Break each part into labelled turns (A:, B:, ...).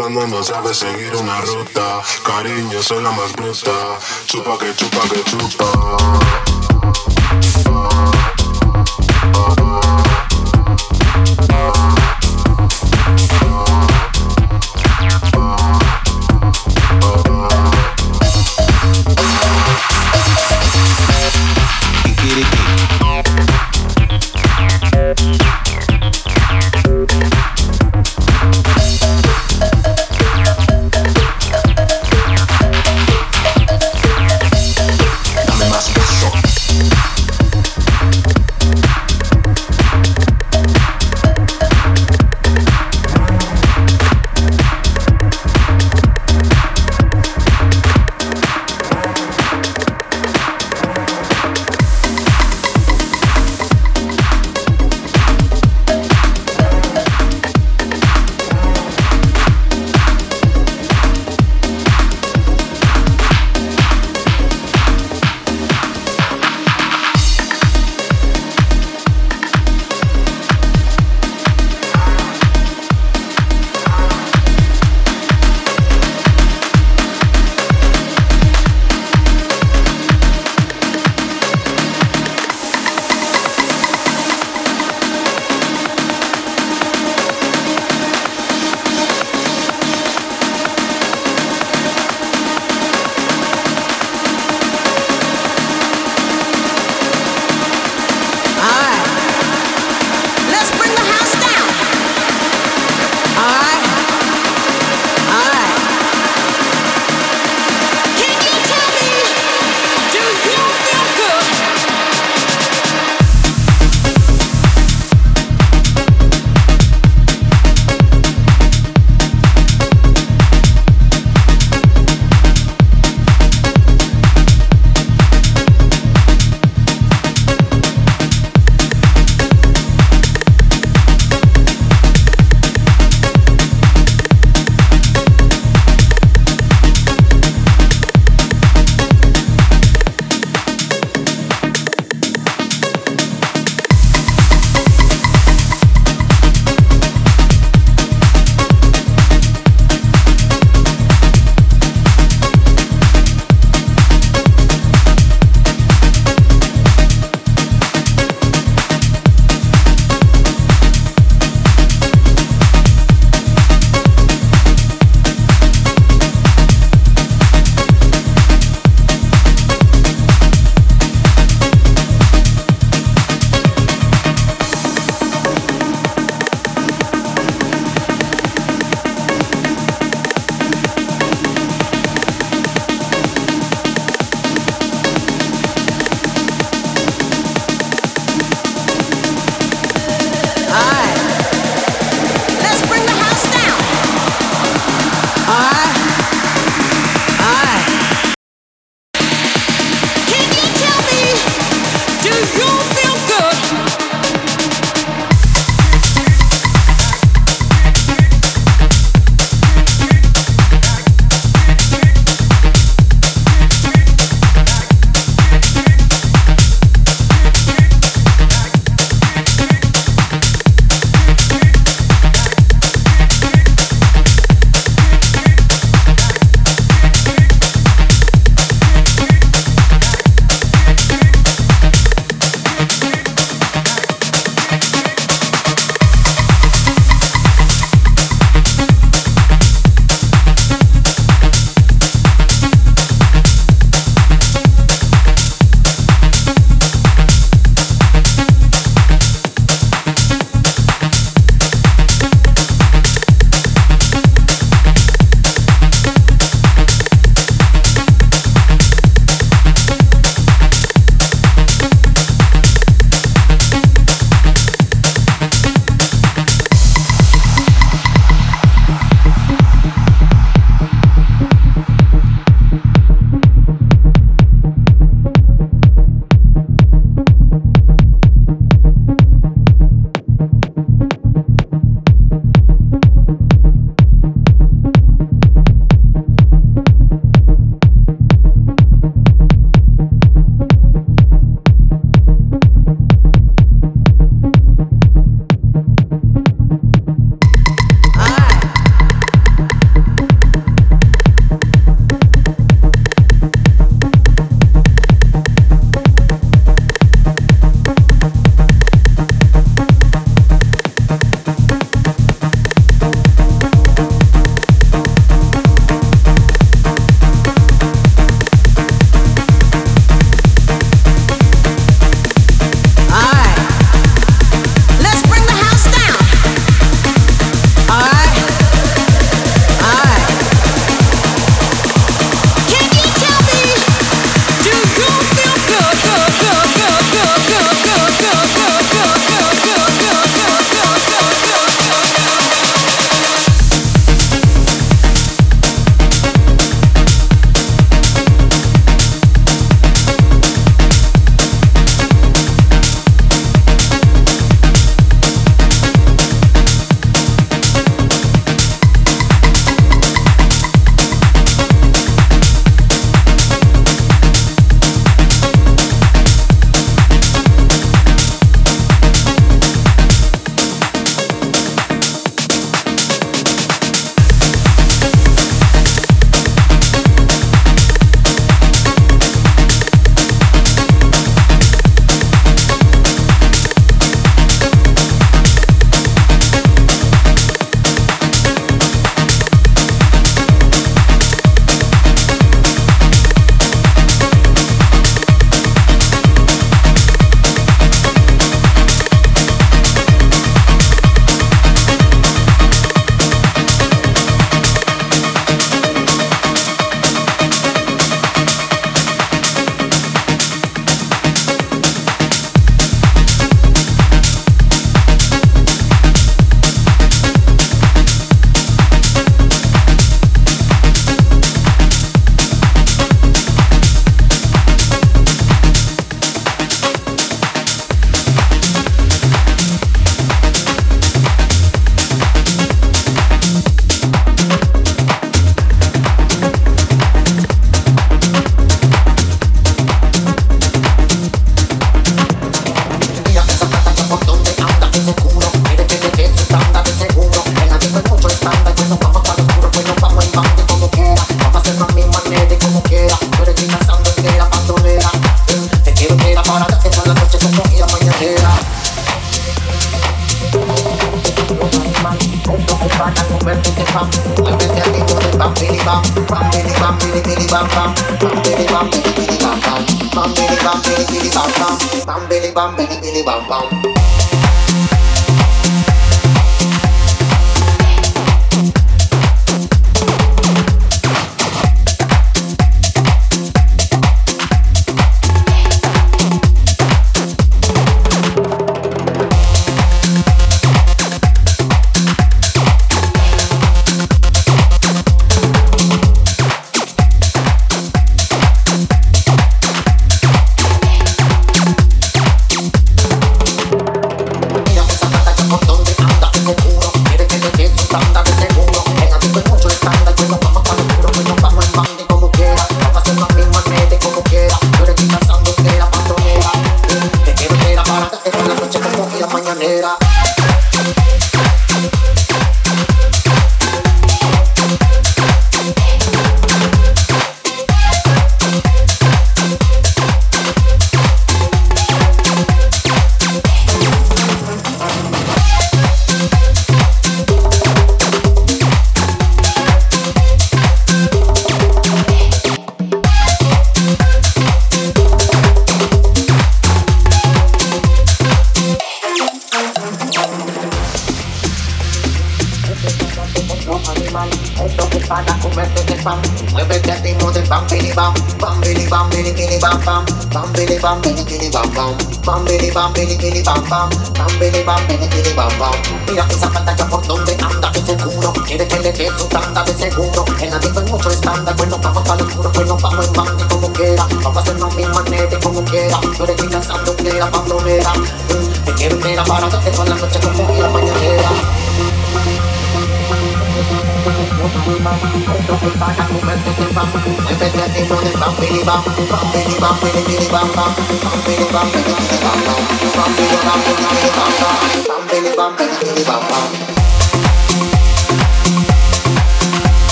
A: pasando no sabes seguir una ruta. Cariño, soy la más bruta. Chupa que chupa que chupa.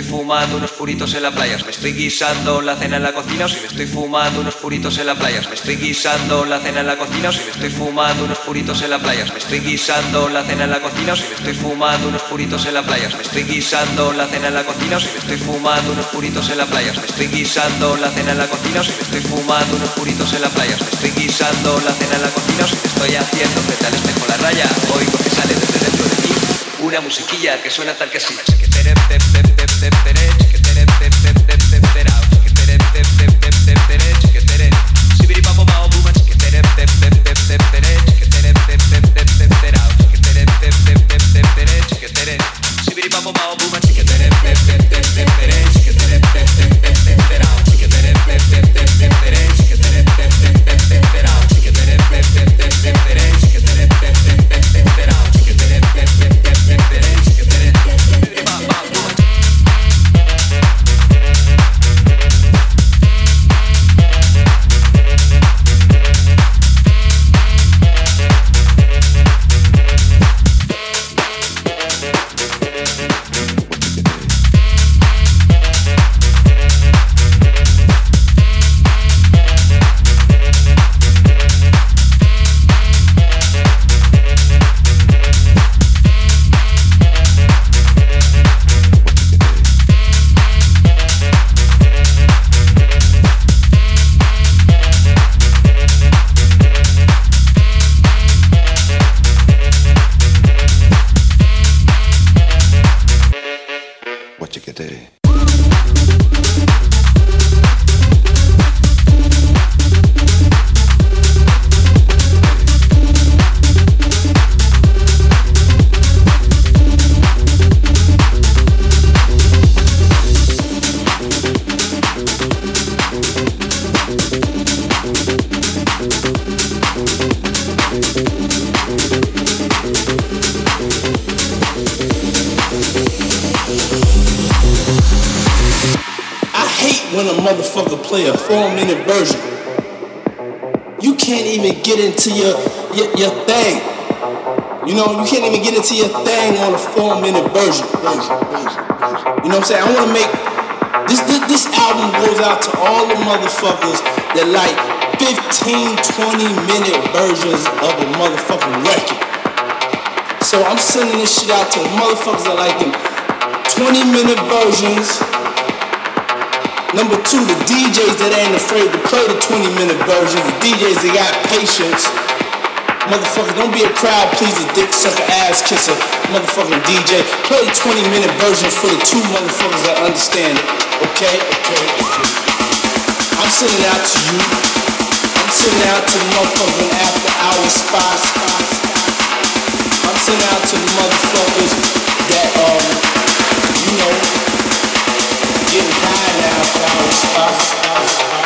B: Estoy fumando unos puritos en la playa. Me estoy guisando la cena en la cocina si me estoy fumando unos puritos en la playa. Me estoy guisando la cena en la cocina si me estoy fumando unos puritos en la playa. Me estoy guisando la cena en la cocina si me estoy fumando unos puritos en la playa. Me estoy guisando la cena en la cocina si me estoy fumando unos puritos en la playa. Me estoy guisando la cena en la cocina si me estoy fumando unos puritos en la playa. Me estoy guisando la cena en la cocina si me estoy haciendo frente al espejo la raya. Oigo que sale desde dentro de mí una musiquilla que suena tal que así.
C: Into your, your, your thing. You know, you can't even get into your thing on a four minute version. You know what I'm saying? I want to make this, this this album goes out to all the motherfuckers that like 15, 20 minute versions of a motherfucking record. So I'm sending this shit out to the motherfuckers that like them 20 minute versions. Number two, the DJs that ain't afraid to play the 20 minute version, the DJs that got patience. Motherfucker, don't be a crowd pleaser, dick sucker, ass kisser, motherfucking DJ. Play the 20 minute version for the two motherfuckers that understand it. Okay? Okay, okay. I'm sending out to you. I'm sending out to the motherfucking after hour spots. I'm sending out to the motherfuckers that, um, you know, getting tired now,
D: so I was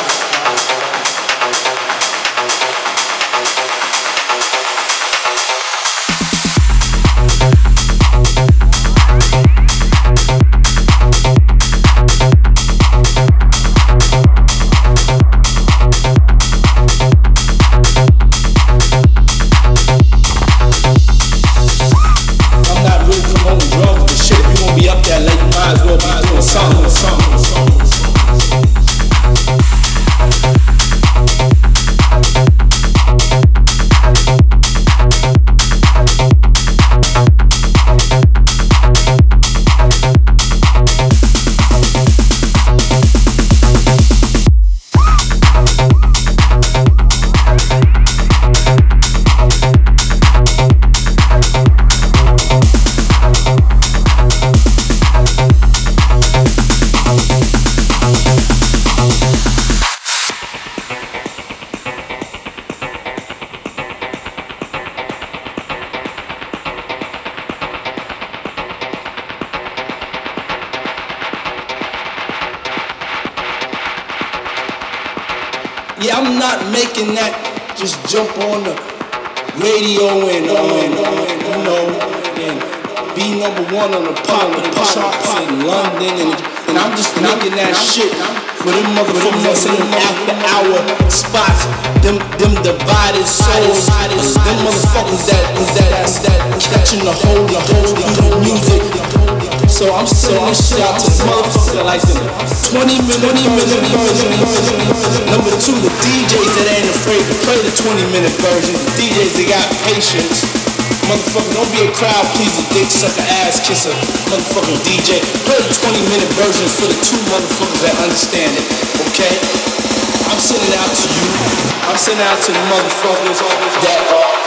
D: minute 20 minute version. Number two, the DJs that ain't afraid to play the 20 minute version. The DJs that got patience. Motherfucker, don't be a crowd pleaser, dick sucker, ass kisser, motherfucking DJ. Play the 20 minute version for the two motherfuckers that understand it, okay? I'm sending out to you. I'm sending out to the motherfuckers that are.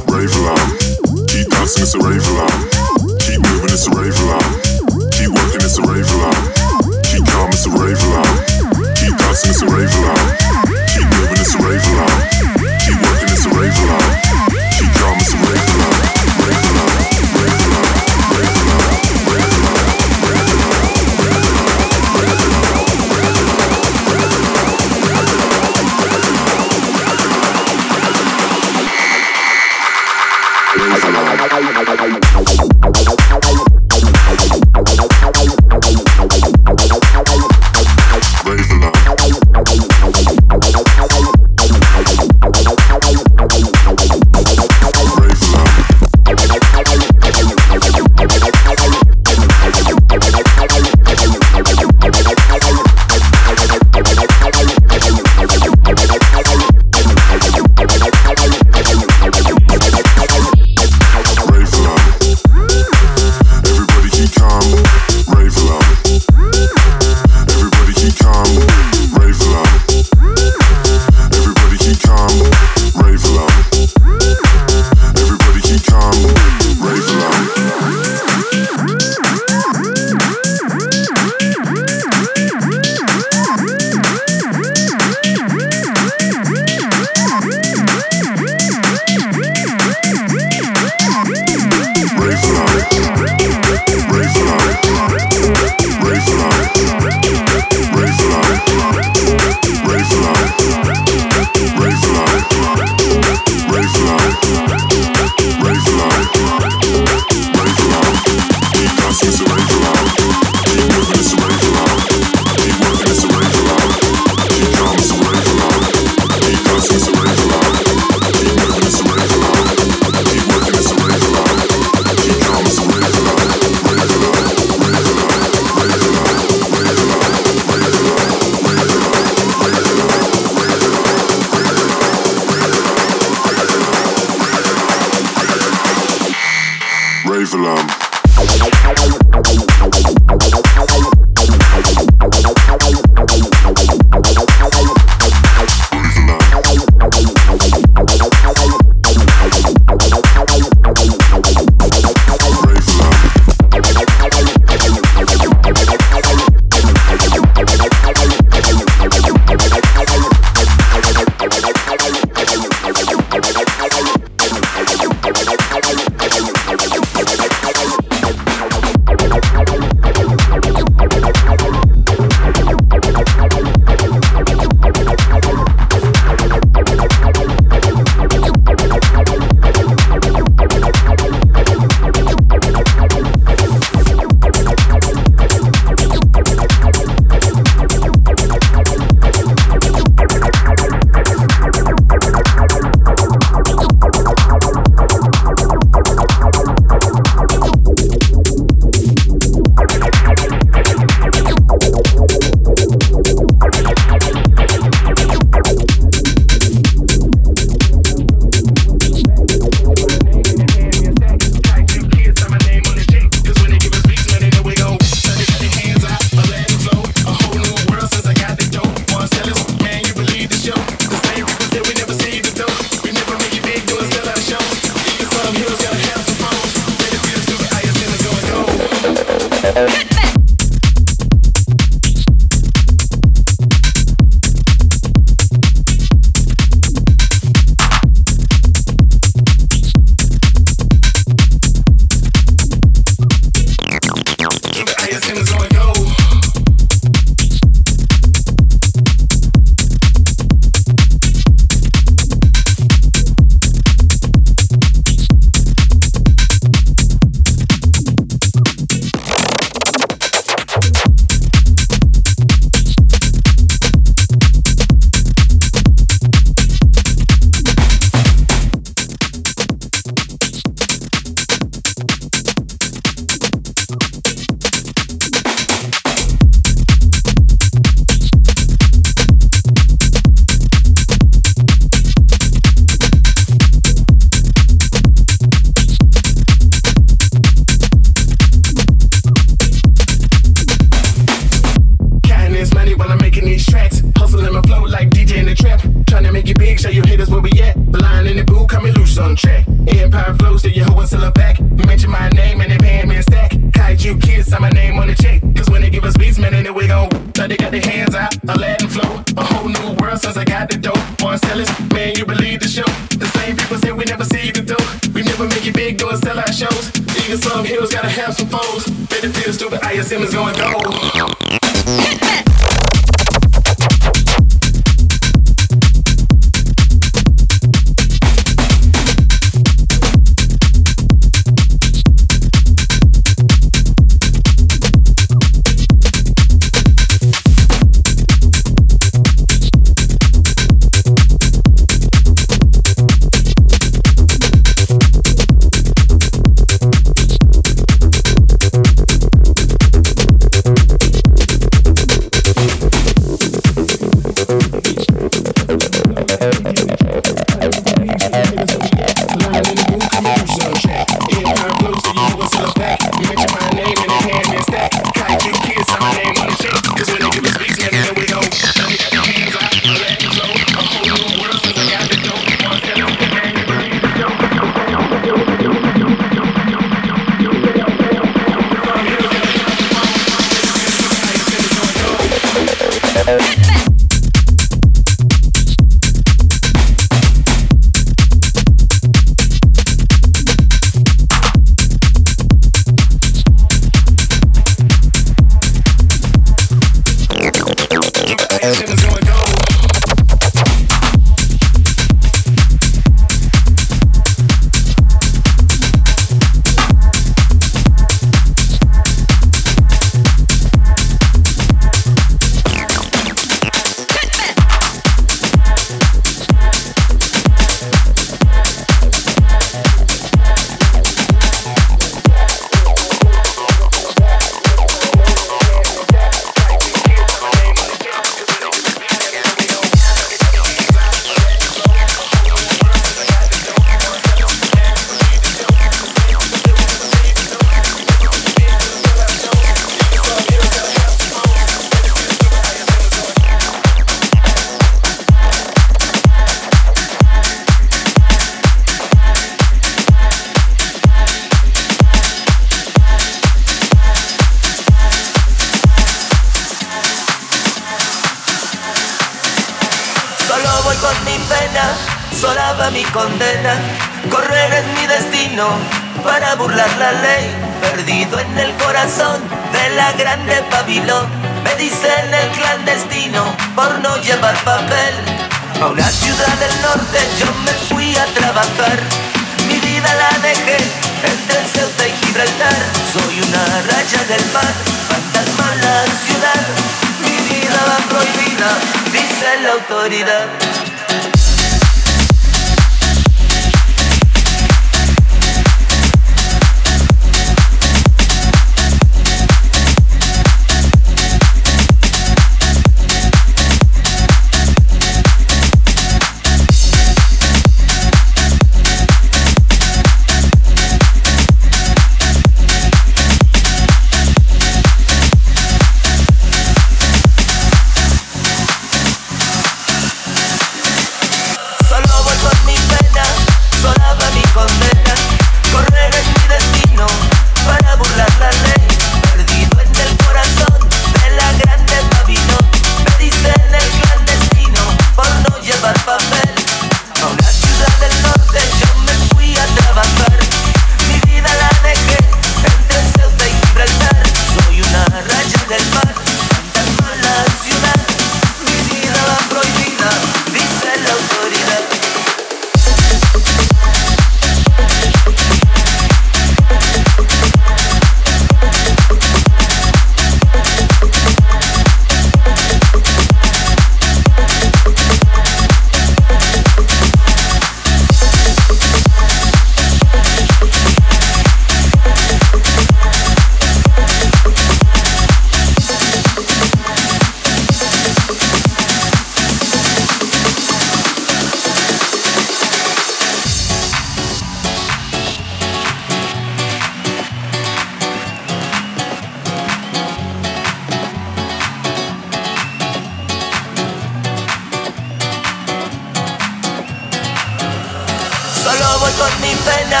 E: Voy con mi pena,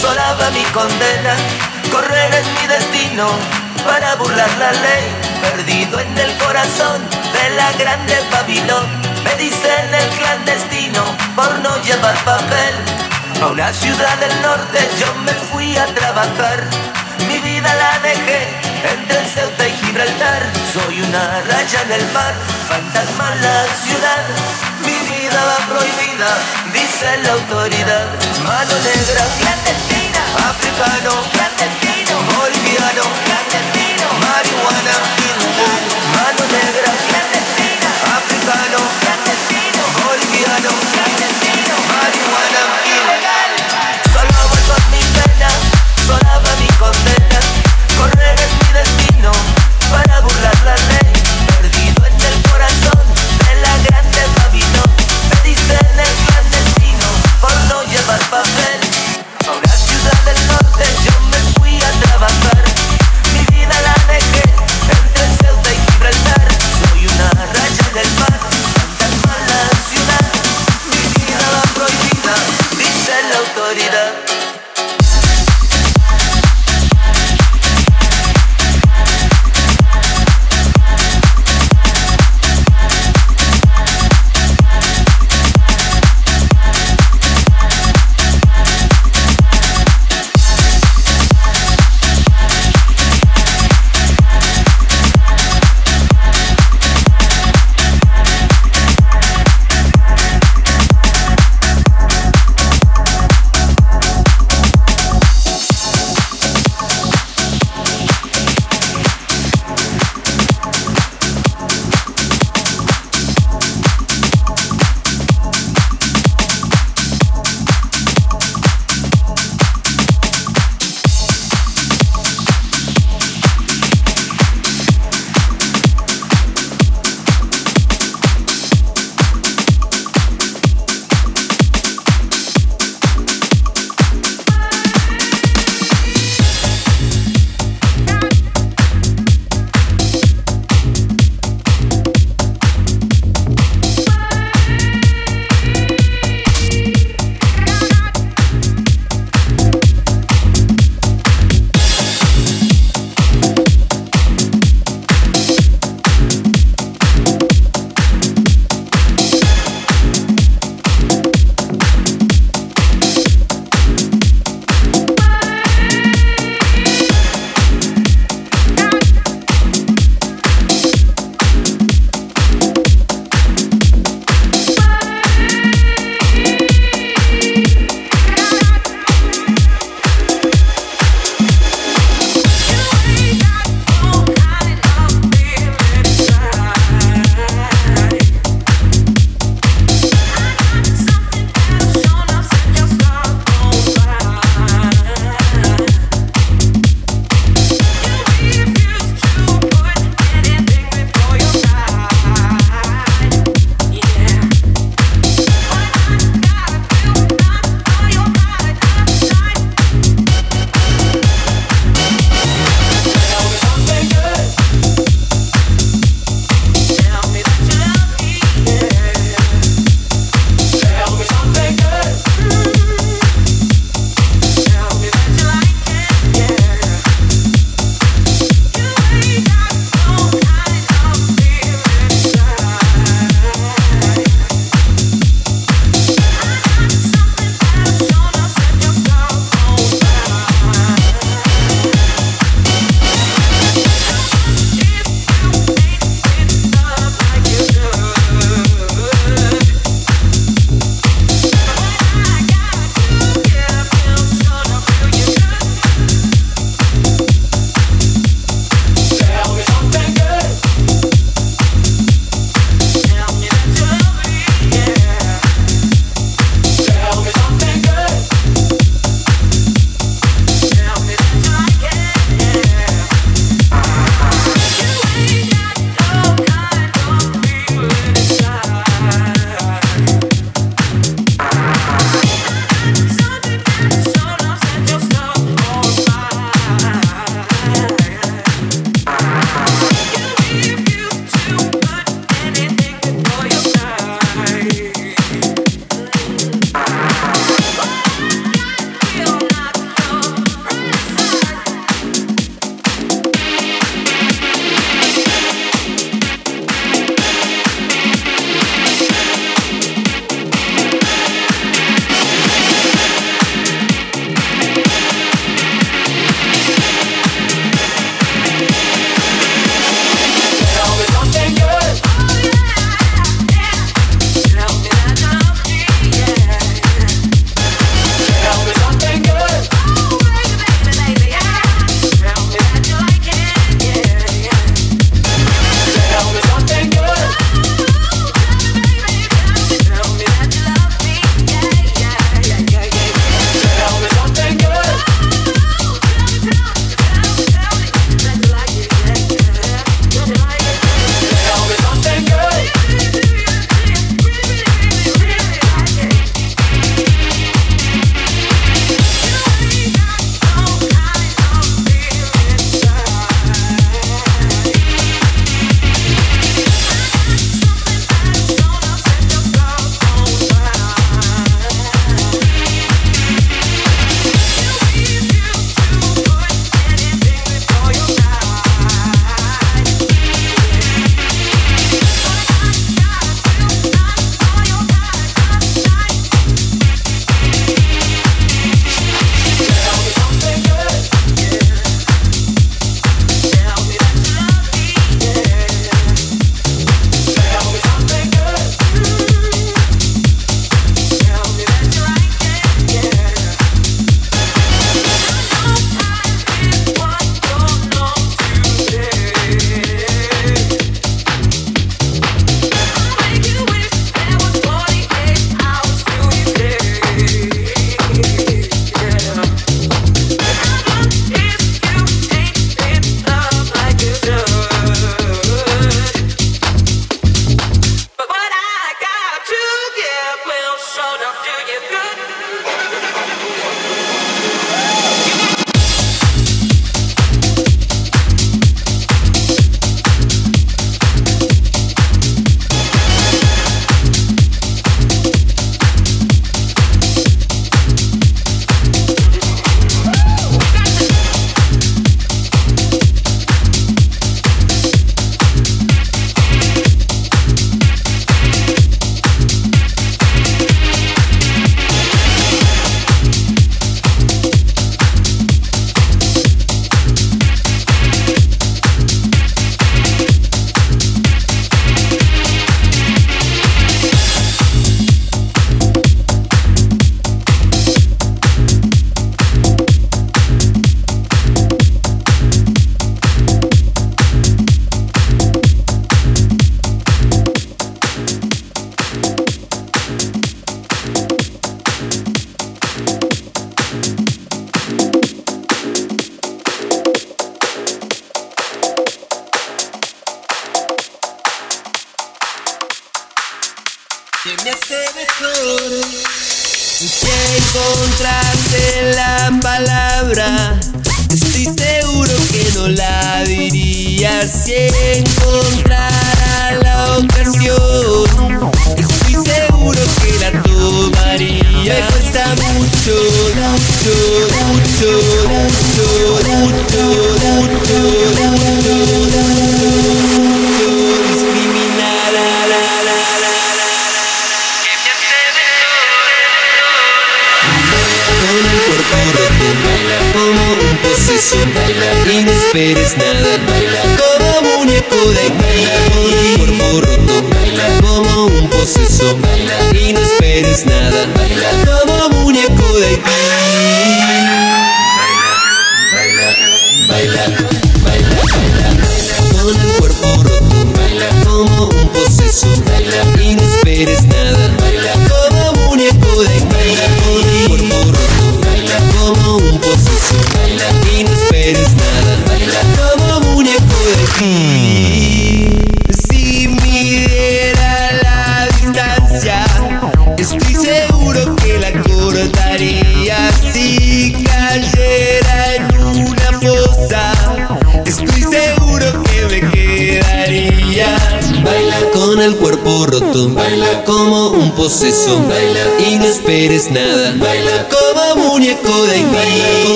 E: solaba mi condena. Correr es mi destino para burlar la ley. Perdido en el corazón de la grande Babilón. Me dicen el clandestino por no llevar papel. A una ciudad del norte yo me fui a trabajar. Mi vida la dejé entre Ceuta y Gibraltar. Soy una raya en el mar, fantasma la ciudad. Va prohibida, dice la autoridad. Mano negra, clandestina, africano, clandestino, boliviano, clandestino, marihuana, ilegal. Mano negra, clandestina, africano, clandestino, boliviano, clandestino, marihuana, ilegal. Solo voy con mi pena, sola va mi condena. Correr